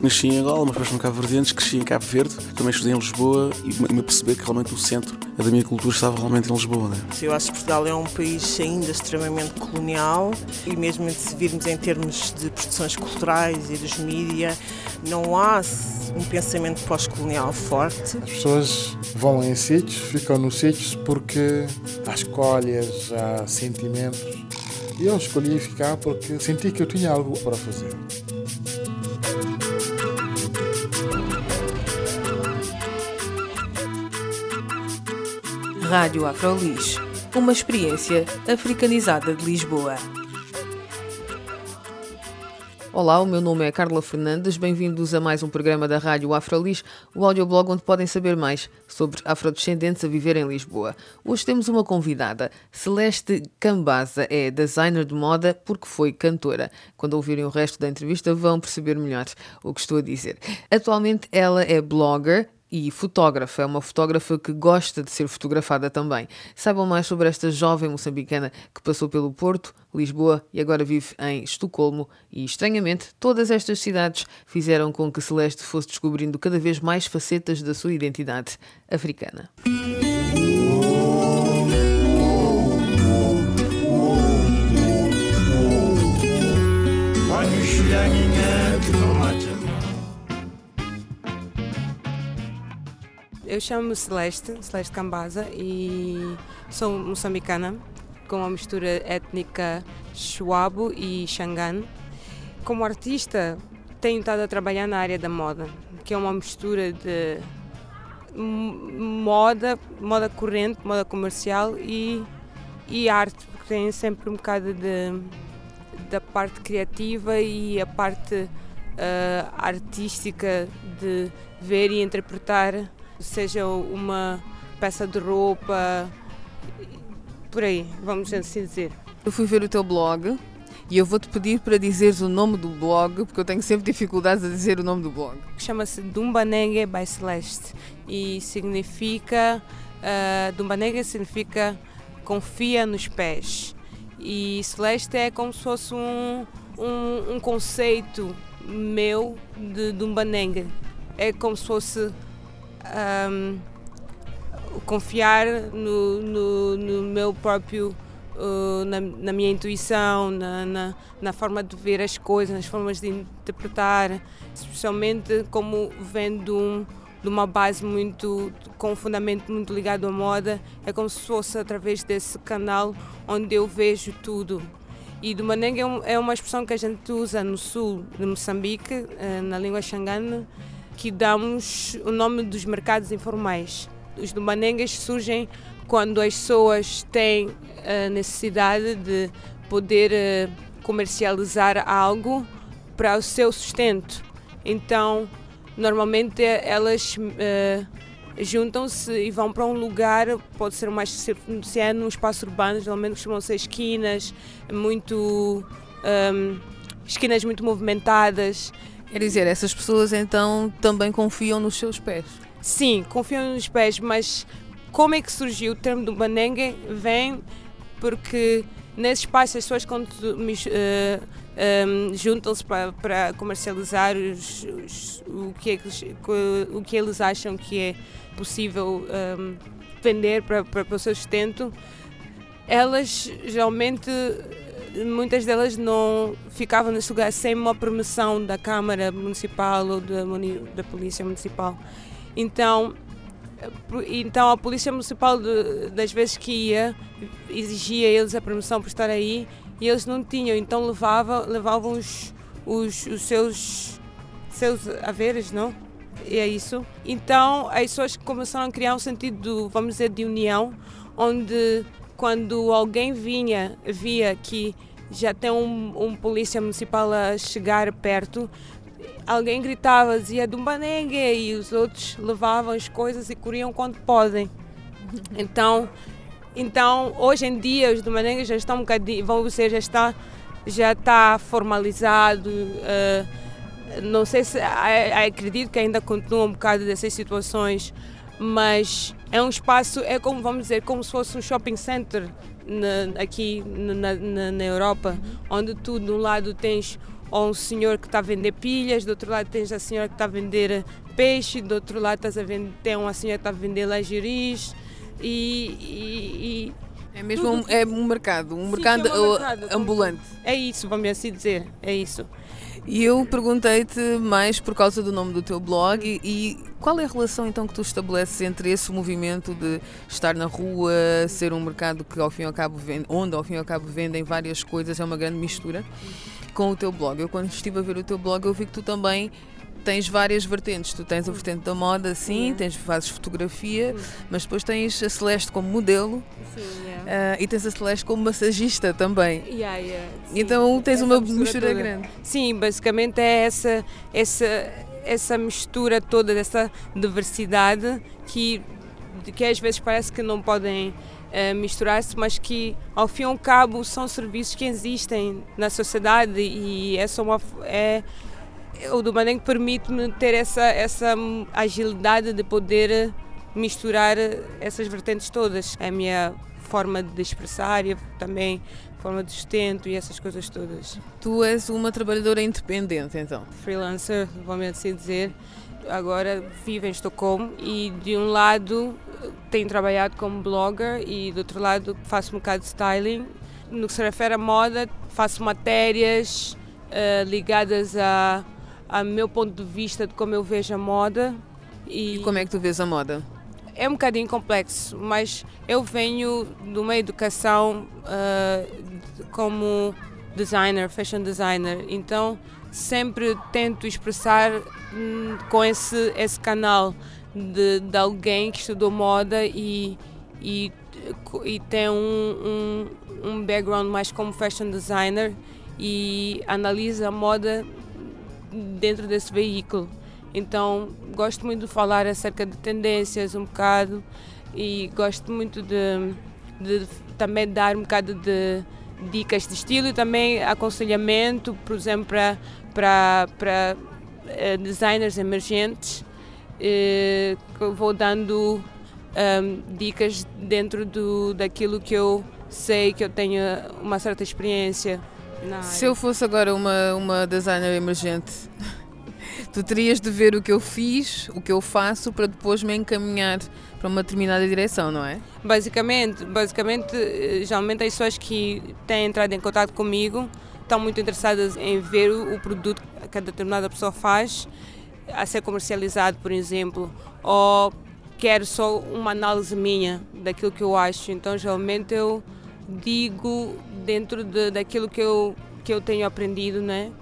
Nasci em Angola, mas depois no Cabo Verdeentes, cresci em Cabo Verde, também estudei em Lisboa e me perceber que realmente o centro da minha cultura estava realmente em Lisboa. Né? Eu acho que Portugal é um país ainda extremamente colonial e mesmo se virmos em termos de produções culturais e dos mídias, não há um pensamento pós-colonial forte. As pessoas vão em sítios, ficam nos sítios porque há escolhas, há sentimentos. E eu escolhi ficar porque senti que eu tinha algo para fazer. Rádio Afrolis, uma experiência africanizada de Lisboa. Olá, o meu nome é Carla Fernandes, bem-vindos a mais um programa da Rádio Afrolis, o audioblog onde podem saber mais sobre afrodescendentes a viver em Lisboa. Hoje temos uma convidada, Celeste Cambaza, é designer de moda porque foi cantora. Quando ouvirem o resto da entrevista vão perceber melhor o que estou a dizer. Atualmente ela é blogger, e fotógrafa, é uma fotógrafa que gosta de ser fotografada também. Saibam mais sobre esta jovem moçambicana que passou pelo Porto, Lisboa e agora vive em Estocolmo. E estranhamente, todas estas cidades fizeram com que Celeste fosse descobrindo cada vez mais facetas da sua identidade africana. Eu chamo-me Celeste, Celeste Cambaza e sou moçambicana com uma mistura étnica Chuabo e Xangan. Como artista, tenho estado a trabalhar na área da moda, que é uma mistura de moda, moda corrente, moda comercial e, e arte, porque tem sempre um bocado de, da parte criativa e a parte uh, artística de ver e interpretar seja uma peça de roupa, por aí, vamos assim dizer. Eu fui ver o teu blog e eu vou-te pedir para dizeres o nome do blog, porque eu tenho sempre dificuldades a dizer o nome do blog. Chama-se Dumbanengue by Celeste e significa. Uh, Dumbanengue significa confia nos pés. E Celeste é como se fosse um, um, um conceito meu de Dumbanengue. É como se fosse um, confiar no, no, no, meu próprio, uh, na, na, minha intuição, na, na, na, forma de ver as coisas, nas formas de interpretar, especialmente como vendo um, de uma base muito, com um fundamento muito ligado à moda, é como se fosse através desse canal onde eu vejo tudo. E do Manengue é, é uma expressão que a gente usa no sul de Moçambique, eh, na língua xangana, que damos o nome dos mercados informais. Os domanengas surgem quando as pessoas têm a necessidade de poder eh, comercializar algo para o seu sustento. Então, normalmente elas uh, juntam-se e vão para um lugar, pode ser mais é num espaço urbano, geralmente costumam ser esquinas, muito um, esquinas muito movimentadas Quer dizer, essas pessoas então também confiam nos seus pés? Sim, confiam nos pés, mas como é que surgiu o termo do banengue? Vem porque nesse espaço as pessoas quando uh, um, juntam-se para, comercializar os, os, o, que é, o que eles acham que é possível um, vender para, para, para o seu sustento, elas geralmente muitas delas não ficavam nesse lugar sem uma permissão da Câmara Municipal ou da, da Polícia Municipal. Então, então a Polícia Municipal, das vezes que ia, exigia eles a permissão para estar aí e eles não tinham, então levava, levavam os, os, os seus, seus haveres, não? E é isso. Então as pessoas começaram a criar um sentido, vamos dizer, de união, onde quando alguém vinha, via que já tem um, um polícia municipal a chegar perto, alguém gritava, dizia Dumbanengue e os outros levavam as coisas e corriam quando podem. Então, então hoje em dia os Dumbanengues já estão um bocadinho, vamos dizer, já está, já está formalizado. Uh, não sei se acredito que ainda continua um bocado dessas situações, mas é um espaço, é como vamos dizer, como se fosse um shopping center na, aqui na, na, na, Europa, onde tu de um lado tens um senhor que está a vender pilhas, do outro lado tens a senhora que está a vender peixe, do outro lado estás a vender, tem uma senhora que está a vender lingeries e, e, e é mesmo um, é um mercado, um sim, mercado, é um mercado ambulante. É isso, vamos assim dizer, é isso. E eu perguntei-te mais por causa do nome do teu blog e, e, qual é a relação então que tu estabeleces entre esse movimento de estar na rua, ser um mercado que ao fim e ao cabo vende, onde ao fim e ao cabo vendem várias coisas, é uma grande mistura, com o teu blog. Eu quando estive a ver o teu blog eu vi que tu também tens várias vertentes. Tu tens a vertente da moda, sim, tens, fazes fotografia, mas depois tens a Celeste como modelo uh, e tens a Celeste como massagista também. Então tens uma mistura grande. Sim, basicamente é essa, essa, essa mistura toda dessa diversidade que, que às vezes parece que não podem uh, misturar-se, mas que ao fim e ao cabo são serviços que existem na sociedade e é só uma. É, o do Maneng permite-me ter essa, essa agilidade de poder misturar essas vertentes todas. A minha forma de expressar e também forma de sustento e essas coisas todas. Tu és uma trabalhadora independente, então? Freelancer, vamos assim dizer. Agora vivo em Estocolmo e de um lado tenho trabalhado como blogger e do outro lado faço um bocado de styling. No que se refere à moda, faço matérias uh, ligadas a a meu ponto de vista de como eu vejo a moda. E, e como é que tu vês a moda? É um bocadinho complexo, mas eu venho de uma educação uh, como designer, fashion designer, então sempre tento expressar hum, com esse, esse canal de, de alguém que estudou moda e, e, e tem um, um, um background mais como fashion designer e analisa a moda dentro desse veículo. Então, gosto muito de falar acerca de tendências um bocado e gosto muito de, de também dar um bocado de dicas de estilo e também aconselhamento, por exemplo, para, para, para uh, designers emergentes. Uh, vou dando um, dicas dentro do, daquilo que eu sei, que eu tenho uma certa experiência. Se eu fosse agora uma, uma designer emergente, tu terias de ver o que eu fiz, o que eu faço, para depois me encaminhar para uma determinada direção, não é? Basicamente, basicamente, geralmente as pessoas que têm entrado em contato comigo estão muito interessadas em ver o produto que cada determinada pessoa faz a ser comercializado, por exemplo, ou quero só uma análise minha daquilo que eu acho. Então, geralmente eu digo dentro de, daquilo que eu, que eu tenho aprendido, né?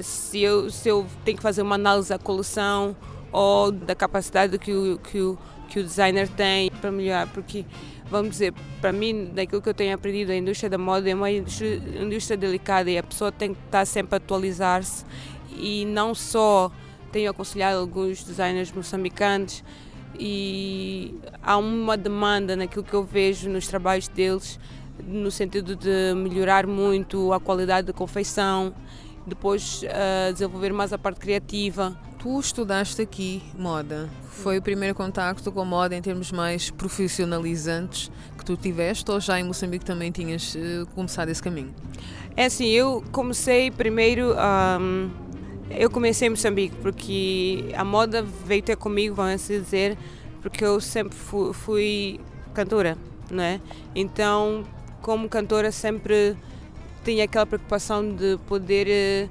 Se eu, se eu tenho que fazer uma análise da coleção ou da capacidade que o, que o, que o designer tem para melhorar, porque vamos dizer, para mim, daquilo que eu tenho aprendido, a indústria da moda é uma indústria, indústria delicada e a pessoa tem que estar sempre a atualizar-se e não só tenho aconselhado alguns designers moçambicanos e há uma demanda naquilo que eu vejo nos trabalhos deles no sentido de melhorar muito a qualidade da confeição, depois uh, desenvolver mais a parte criativa. Tu estudaste aqui moda. Foi o primeiro contacto com moda em termos mais profissionalizantes que tu tiveste ou já em Moçambique também tinhas uh, começado esse caminho? É assim, eu comecei primeiro. Um, eu comecei em Moçambique porque a moda veio ter comigo, vamos assim dizer, porque eu sempre fui, fui cantora, não é? Então como cantora sempre tinha aquela preocupação de poder eh,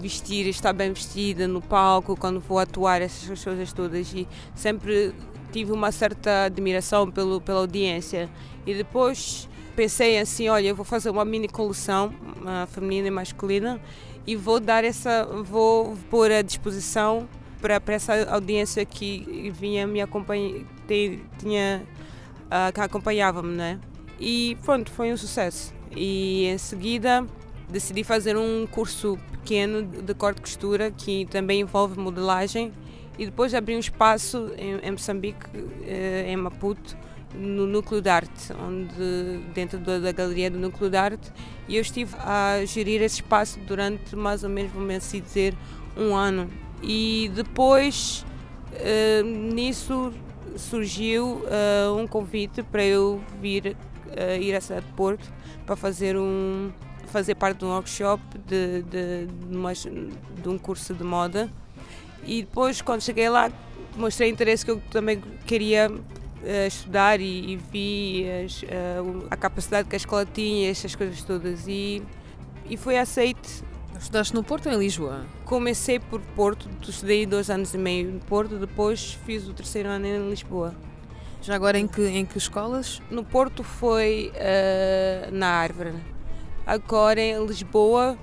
vestir, estar bem vestida no palco, quando vou atuar, essas coisas todas. E sempre tive uma certa admiração pelo, pela audiência. E depois pensei assim, olha, eu vou fazer uma mini coleção, uma feminina e masculina, e vou dar essa, vou pôr à disposição para, para essa audiência que vinha me acompanhar, tinha, uh, que acompanhava-me, né? E pronto, foi um sucesso. E em seguida decidi fazer um curso pequeno de corte e costura que também envolve modelagem e depois abri um espaço em, Moçambique, eh, em Maputo, no Núcleo de Arte, onde, dentro da, Galeria do Núcleo de Arte, e eu estive a gerir esse espaço durante mais ou menos, vamos assim dizer, um ano. E depois, uh, nisso, surgiu uh, um convite para eu vir uh, ir à cidade de Porto para fazer um fazer parte de um workshop de, de, de, uma, de um curso de moda e depois quando cheguei lá mostrei interesse que eu também queria uh, estudar e, e vi as, uh, a capacidade que a escola tinha, essas coisas todas e, e foi aceite. Estudaste no Porto ou em Lisboa? Comecei por Porto, estudei dois anos e meio no Porto, depois fiz o terceiro ano em Lisboa. Já agora em que, em que escolas? No Porto foi uh, na Árvore. Agora em Lisboa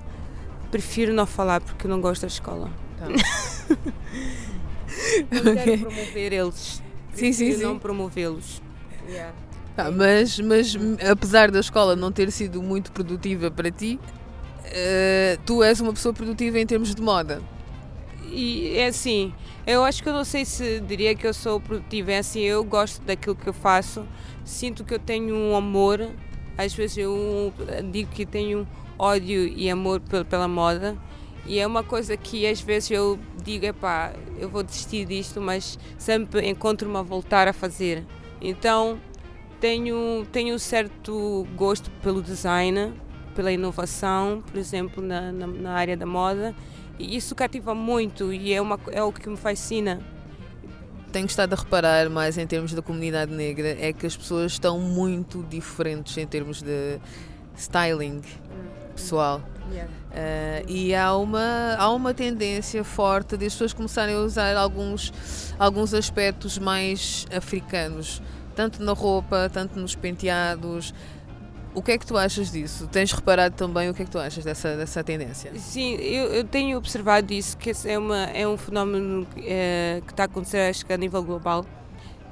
prefiro não falar porque não gosto da escola. Tá. não quero promover eles. Sim, sim, sim. não promovê-los. Yeah. Ah, mas, mas apesar da escola não ter sido muito produtiva para ti, uh, tu és uma pessoa produtiva em termos de moda. E é assim, eu acho que eu não sei se diria que eu sou produtiva, é assim, eu gosto daquilo que eu faço, sinto que eu tenho um amor, às vezes eu digo que tenho ódio e amor pela moda, e é uma coisa que às vezes eu digo, epá, eu vou desistir disto, mas sempre encontro-me a voltar a fazer. Então tenho, tenho um certo gosto pelo design, pela inovação, por exemplo, na, na, na área da moda, e isso cativa muito e é, uma, é o que me fascina. Tenho estado a reparar mais em termos da comunidade negra é que as pessoas estão muito diferentes em termos de styling pessoal. Yeah. Uh, e há uma, há uma tendência forte de as pessoas começarem a usar alguns, alguns aspectos mais africanos, tanto na roupa, tanto nos penteados, o que é que tu achas disso? Tens reparado também o que é que tu achas dessa, dessa tendência? Sim, eu, eu tenho observado isso, que é, uma, é um fenómeno é, que está a acontecer acho que a nível global.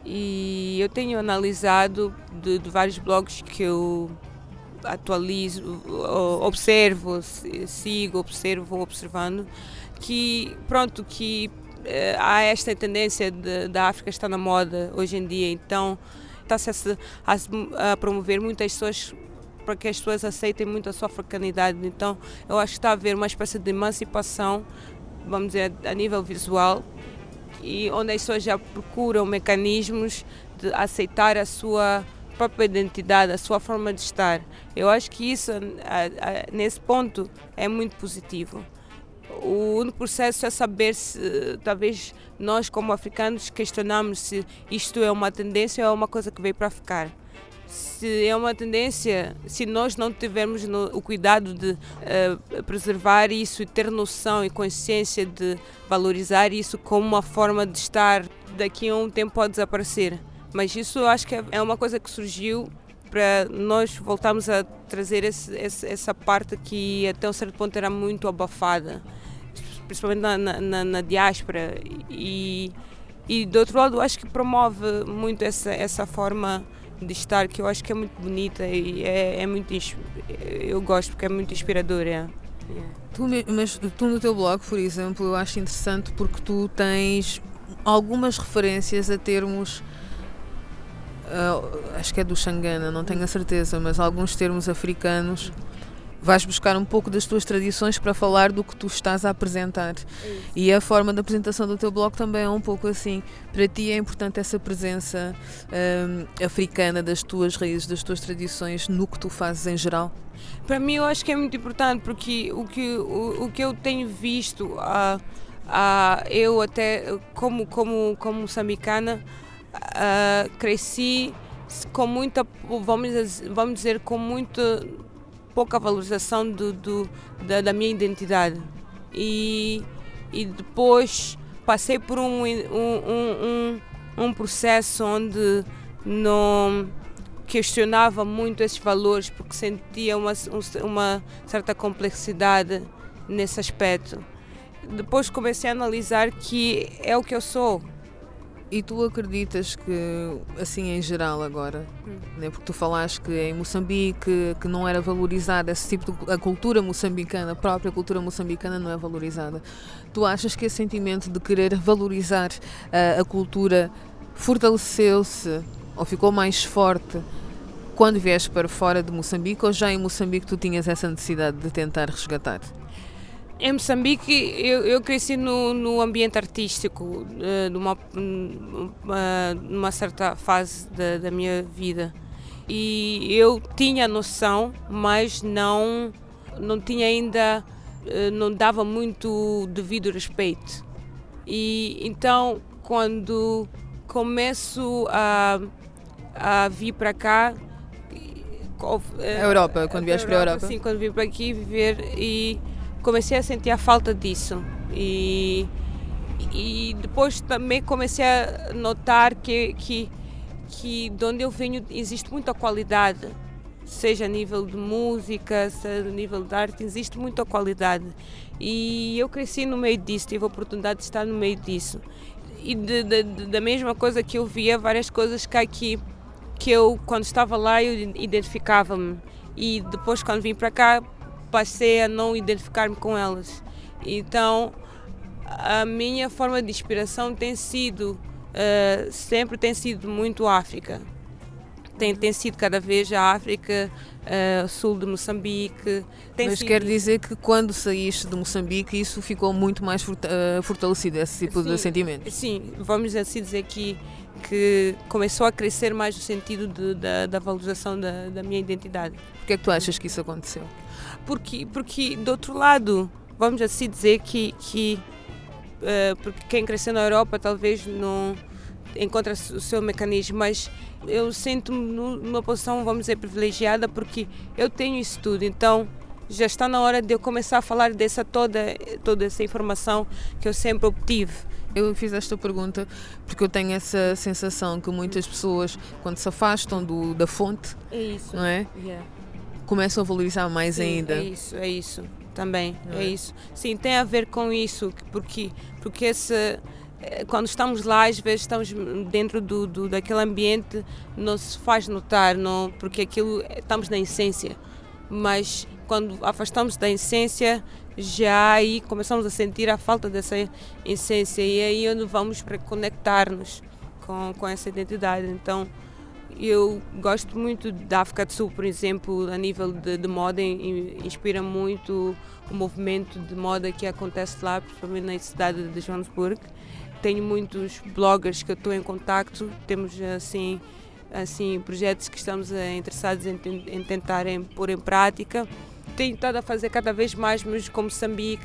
E eu tenho analisado de, de vários blogs que eu atualizo, observo, sigo, observo, observando, que pronto, que eh, há esta tendência da África estar na moda hoje em dia, então está-se a, a, promover muitas pessoas para que as pessoas aceitem muito a sua africanidade. Então, eu acho que está a haver uma espécie de emancipação, vamos dizer, a nível visual, e onde as pessoas já procuram mecanismos de aceitar a sua própria identidade, a sua forma de estar. Eu acho que isso, nesse ponto, é muito positivo. O único processo é saber se, talvez, nós como africanos questionamos se isto é uma tendência ou é uma coisa que veio para ficar se é uma tendência, se nós não tivermos no, o cuidado de uh, preservar isso e ter noção e consciência de valorizar isso como uma forma de estar, daqui a um tempo pode desaparecer. Mas isso eu acho que é, é uma coisa que surgiu para nós voltarmos a trazer esse, essa parte que até um certo ponto era muito abafada, principalmente na, na, na diáspora. E, e do outro lado, acho que promove muito essa, essa forma de estar que eu acho que é muito bonita e é, é muito eu gosto porque é muito inspiradora. É. Tu, mas tu no teu blog, por exemplo, eu acho interessante porque tu tens algumas referências a termos uh, acho que é do Xangana, não tenho a certeza, mas alguns termos africanos vais buscar um pouco das tuas tradições para falar do que tu estás a apresentar. É e a forma da apresentação do teu blog também é um pouco assim. Para ti é importante essa presença um, africana das tuas raízes, das tuas tradições no que tu fazes em geral? Para mim eu acho que é muito importante porque o que, o, o que eu tenho visto, uh, uh, eu até como, como, como moçambicana, uh, cresci com muita, vamos dizer, vamos dizer com muita pouca valorização do, do da, da, minha identidade. E, e depois passei por um, um, um, um processo onde não questionava muito esses valores porque sentia uma, uma certa complexidade nesse aspecto. Depois comecei a analisar que é o que eu sou, e tu acreditas que, assim em geral agora, hum. né, porque tu falaste que em Moçambique que não era valorizada esse tipo de a cultura moçambicana, a própria cultura moçambicana não é valorizada. Tu achas que esse sentimento de querer valorizar uh, a cultura fortaleceu-se ou ficou mais forte quando vieste para fora de Moçambique ou já em Moçambique tu tinhas essa necessidade de tentar resgatar? Em Moçambique, eu, eu cresci no, no ambiente artístico, uh, numa, numa certa fase da, da minha vida. E eu tinha noção, mas não não tinha ainda, uh, não dava muito devido respeito. E então, quando começo a, a vir para cá, a Europa, quando vieste para a Europa? Sim, quando vim para aqui viver e comecei a sentir a falta disso. E, e depois também comecei a notar que, que, que de onde eu venho existe muita qualidade, seja a nível de música, seja a nível de arte, existe muita qualidade. E eu cresci no meio disso, tive a oportunidade de estar no meio disso. E de, de, de, da mesma coisa que eu via, várias coisas que aqui que eu, quando estava lá, eu identificava-me. E depois, quando vim para cá, passei a não identificar-me com elas. Então, a minha forma de inspiração tem sido, uh, sempre tem sido muito África. Tem, tem sido cada vez a África, uh, sul de Moçambique. Mas sido... quer dizer que quando saíste de Moçambique isso ficou muito mais uh, fortalecido, esse tipo sim, de sentimento? Sim, vamos assim dizer que que começou a crescer mais no sentido de, da, da, valorização da, da, minha identidade. Por que é que tu achas que isso aconteceu? Porque, porque do outro lado, vamos assim dizer que, que uh, porque quem cresceu na Europa talvez não encontra o seu mecanismo, mas eu sinto-me numa posição, vamos dizer, privilegiada porque eu tenho isso tudo, então já está na hora de eu começar a falar dessa toda, toda essa informação que eu sempre obtive. Eu fiz esta pergunta porque eu tenho essa sensação que muitas pessoas, quando se afastam do, da fonte, é isso. não é? Yeah. Começam a valorizar mais Sim, ainda. É isso, é isso. Também, é, é, isso. Sim, tem a ver com isso, porque, porque esse, eh, quando estamos lá, às vezes estamos dentro do, do, daquele ambiente, não se faz notar, não, porque aquilo eh, estamos na essência. Mas quando afastamos da essência, já aí começamos a sentir a falta dessa essência e aí onde vamos para conectar-nos com, com essa identidade. Então, eu gosto muito da África do Sul, por exemplo, a nível de, de moda, inspira muito o movimento de moda que acontece lá, principalmente na cidade de Johannesburg. Tenho muitos bloggers que estou em contato, temos assim, assim projetos que estamos eh, interessados em, em pôr em prática tenho estado a fazer cada vez mais, mas como Moçambique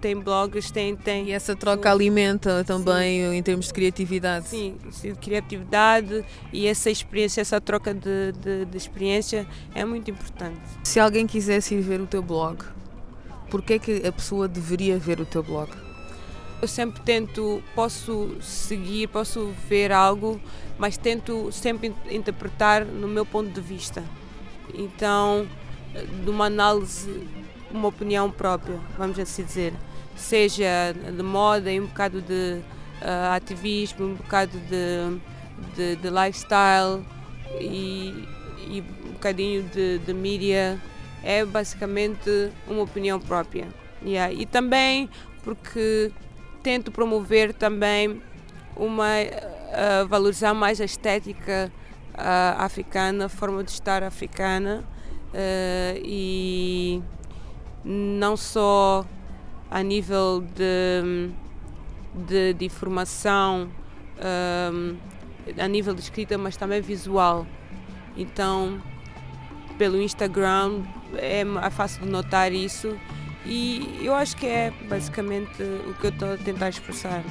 tem blogs, tem, tem. E essa troca alimenta também sim. em termos de criatividade. Sim, sim, criatividade e essa experiência, essa troca de, de, de, experiência é muito importante. Se alguém quisesse ir ver o teu blog, por que é que a pessoa deveria ver o teu blog? Eu sempre tento, posso seguir, posso ver algo, mas tento sempre interpretar no meu ponto de vista. Então, de uma análise, uma opinião própria, vamos assim dizer. Seja de moda, um bocado de uh, ativismo, um bocado de, de, de lifestyle e, e, um bocadinho de, de mídia. É basicamente uma opinião própria. Yeah. E também porque tento promover também uma uh, valorizar mais a estética uh, africana, a forma de estar africana uh, e não só a nível de, de, de informação, eh, a nível de escrita, mas também visual. Então, pelo Instagram é, é fácil de notar isso e eu acho que é basicamente o que eu estou a tentar expressar.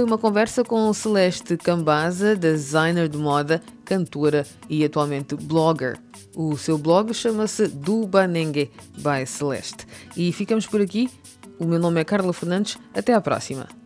Foi uma conversa com Celeste Cambaza, designer de moda, cantora e atualmente blogger. O seu blog chama-se Dubanengue by Celeste. E ficamos por aqui. O meu nome é Carla Fernandes. Até à próxima.